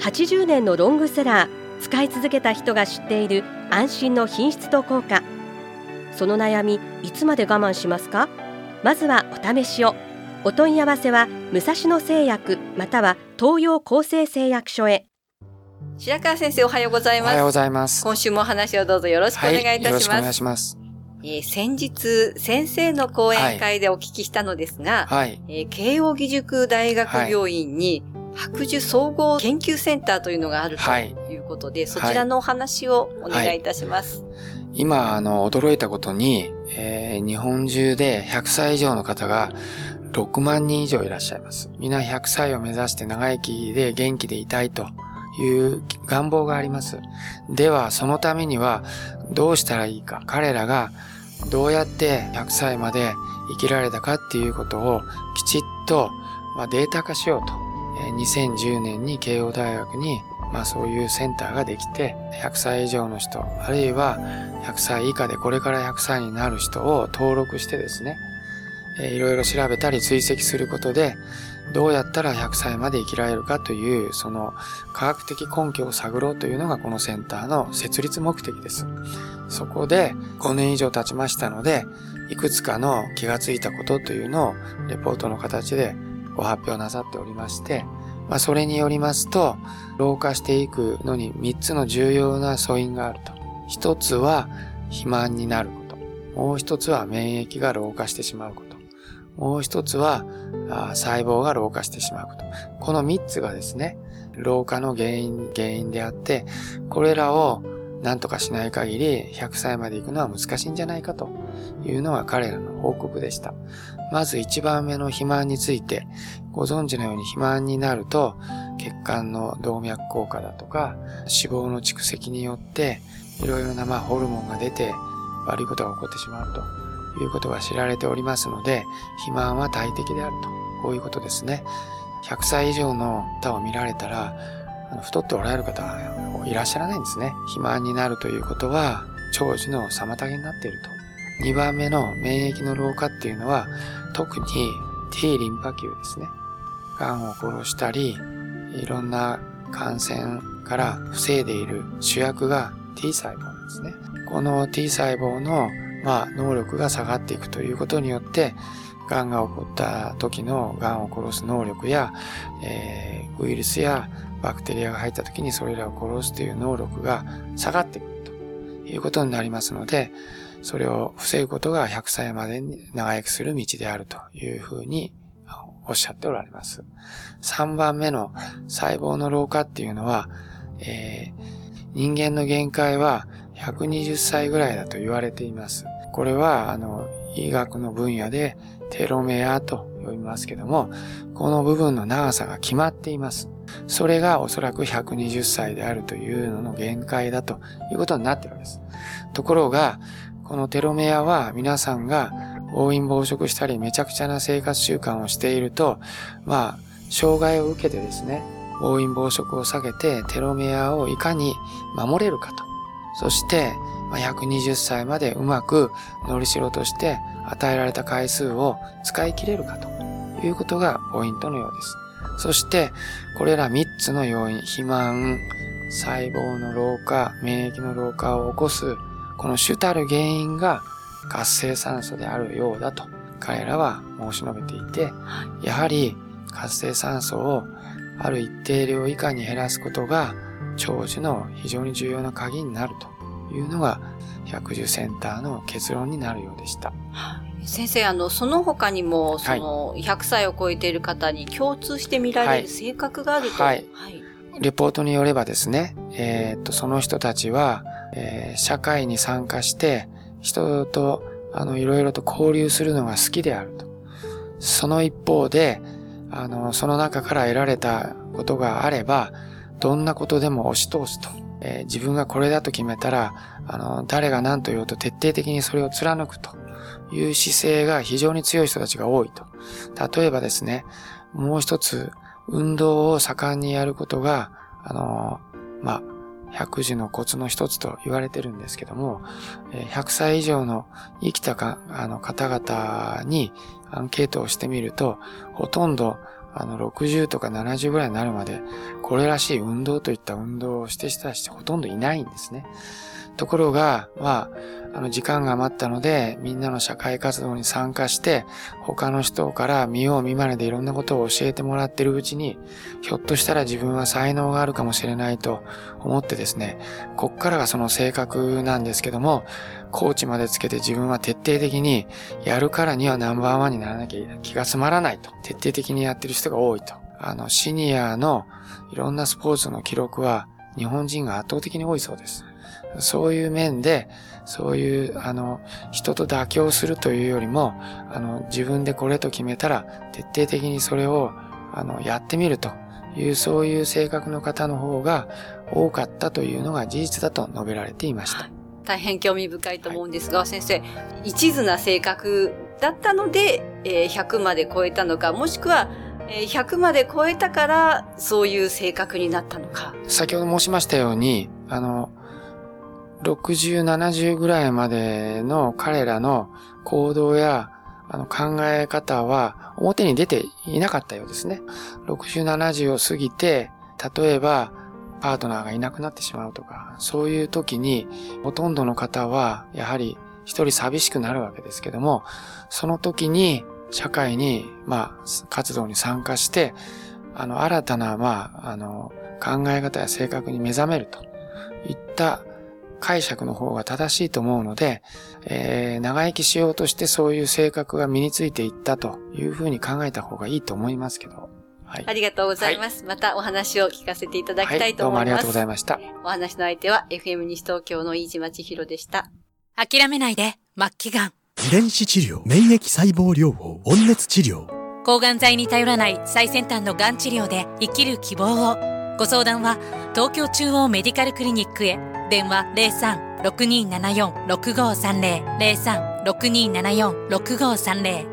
80年のロングセラー使い続けた人が知っている安心の品質と効果。その悩みいつまで我慢しますか？まずはお試しを。お問い合わせは武蔵野製薬または東洋厚生製薬所へ。白川先生おはようございおはようごますざいます。今週もお話をどうぞよろしくお願いいたよろしくお願いします、します。えー先日先生の講演会でお聞きしたのですが、はい。えー慶應義塾大学病院に白寿総合研究センターというのがあるとはいいうことで、そちらのお話をお願いいたします。今、あの、驚いたことに、えー日本中で100歳以上の方が6万人以上いらっしゃいます。皆100歳を目指して長生きで元気でいたいという願望があります。では、そのためにはどうしたらいいか。彼らがどうやって100歳まで生きられたかっていうことをきちっと、まあ、データ化しようと。2010年に慶応大学にまあそういうセンターができて、100歳以上の人、あるいは100歳以下でこれから100歳になる人を登録してですね、えいろいろ調べたり追跡することで、どうやったら100歳まで生きられるかという、その科学的根拠を探ろうというのがこのセンターの設立目的です。そこで5年以上経ちましたので、いくつかの気がついたことというのをレポートの形でご発表なさっておりまして、まあ、それによりますと、老化していくのに3つの重要な素因があると。一つは肥満になること。もう一つは免疫が老化してしまうこと。もう一つは細胞が老化してしまうこと。この3つがですね、老化の原因、原因であって、これらを何とかしない限り100歳まで行くのは難しいんじゃないかというのが彼らの報告でした。まず1番目の肥満について、ご存知のように肥満になると血管の動脈硬化だとか脂肪の蓄積によっていろいろなまホルモンが出て悪いことが起こってしまうということが知られておりますので肥満は大敵であるとこういうことですね100歳以上の方を見られたらあの太っておられる方はいらっしゃらないんですね。肥満になるということは長寿の妨げになっていると。2番目の免疫の老化っていうのは特に T リンパ球ですね。癌を殺したり、いろんな感染から防いでいる主役が T 細胞なんですね。この T 細胞の、まあ、能力が下がっていくということによって、癌が起こった時の癌を殺す能力や、えーウイルスやバクテリアが入った時にそれらを殺すという能力が下がってくるということになりますので、それを防ぐことが100歳までに長生きする道であるというふうにおっしゃっておられます。3番目の細胞の老化っていうのは、えー人間の限界は120歳ぐらいだと言われています。これは、あの、医学の分野でテロメアと呼びますけども、この部分の長さが決まっています。それがおそらく120歳であるというのの限界だということになっているわけです。ところが、このテロメアは皆さんが暴飲暴食したりめちゃくちゃな生活習慣をしていると、まあ、障害を受けてですね、暴飲暴食を下げてテロメアをいかに守れるかと。そして、まあ120歳までうまく乗りしろとして与えられた回数を使い切れるかということがポイントのようです。そして、これら3つの要因、肥満、細胞の老化、免疫の老化を起こす、この主たる原因が活性酸素であるようだと彼らは申し述べていて、やはり活性酸素をある一定量以下に減らすことが長寿の非常に重要な鍵になるというのが百寿センターの結論になるようでした。先生、あの、その他にも、その、100歳を超えている方に共通して見られる性格があると。はいレポートによればですね、えーっと、その人たちは、えー社会に参加して、人と、あの、いろいろと交流するのが好きであると。その一方で、あの、その中から得られたことがあれば、どんなことでも押し通すと。えー、自分がこれだと決めたら、あの、誰が何と言おうと徹底的にそれを貫くという姿勢が非常に強い人たちが多いと。例えばですね、もう一つ、運動を盛んにやることが、あの、まあ、百事のコツの一つと言われてるんですけども、100歳以上の生きたかあの方々にアンケートをしてみると、ほとんどあの60とか70ぐらいになるまで、これらしい運動といった運動をしてした人ほとんどいないんですね。ところが、まあ、あの、時間が余ったので、みんなの社会活動に参加して、他の人から見よう見まねでいろんなことを教えてもらってるうちに、ひょっとしたら自分は才能があるかもしれないと思ってですね、こっからがその性格なんですけども、コーチまでつけて自分は徹底的に、やるからにはナンバーワンにならなきゃ気が済まらないと、徹底的にやってる人が多いと。あの、シニアのいろんなスポーツの記録は、日本人が圧倒的に多いそうです。そういう面で、そういう、あの、人と妥協するというよりも、あの、自分でこれと決めたら、徹底的にそれを、あの、やってみるという、そういう性格の方の方が多かったというのが事実だと述べられていました。大変興味深いと思うんですが、はい、先生、一途な性格だったので、えー、100まで超えたのか、もしくは、えー、100まで超えたから、そういう性格になったのか。先ほど申しましたように、あの、60、70ぐらいまでの彼らの行動やあの考え方は表に出ていなかったようですね。60、70を過ぎて、例えばパートナーがいなくなってしまうとか、そういう時にほとんどの方はやはり一人寂しくなるわけですけども、その時に社会に、まあ、活動に参加して、あの、新たな、まあ、あの、考え方や性格に目覚めるといった解釈の方が正しいと思うので、えー、長生きしようとしてそういう性格が身についていったというふうに考えた方がいいと思いますけど。はい、ありがとうございます。はい、またお話を聞かせていただきたいと思います。はい、どうもありがとうございました。お話の相手は FM 西東京の飯島千尋でした。諦めないで、末期がん。遺伝子治療、免疫細胞療法、温熱治療。抗がん剤に頼らない最先端のがん治療で生きる希望を。ご相談は東京中央メディカルクリニックへ。電話03-6274-6530 03-6274-6530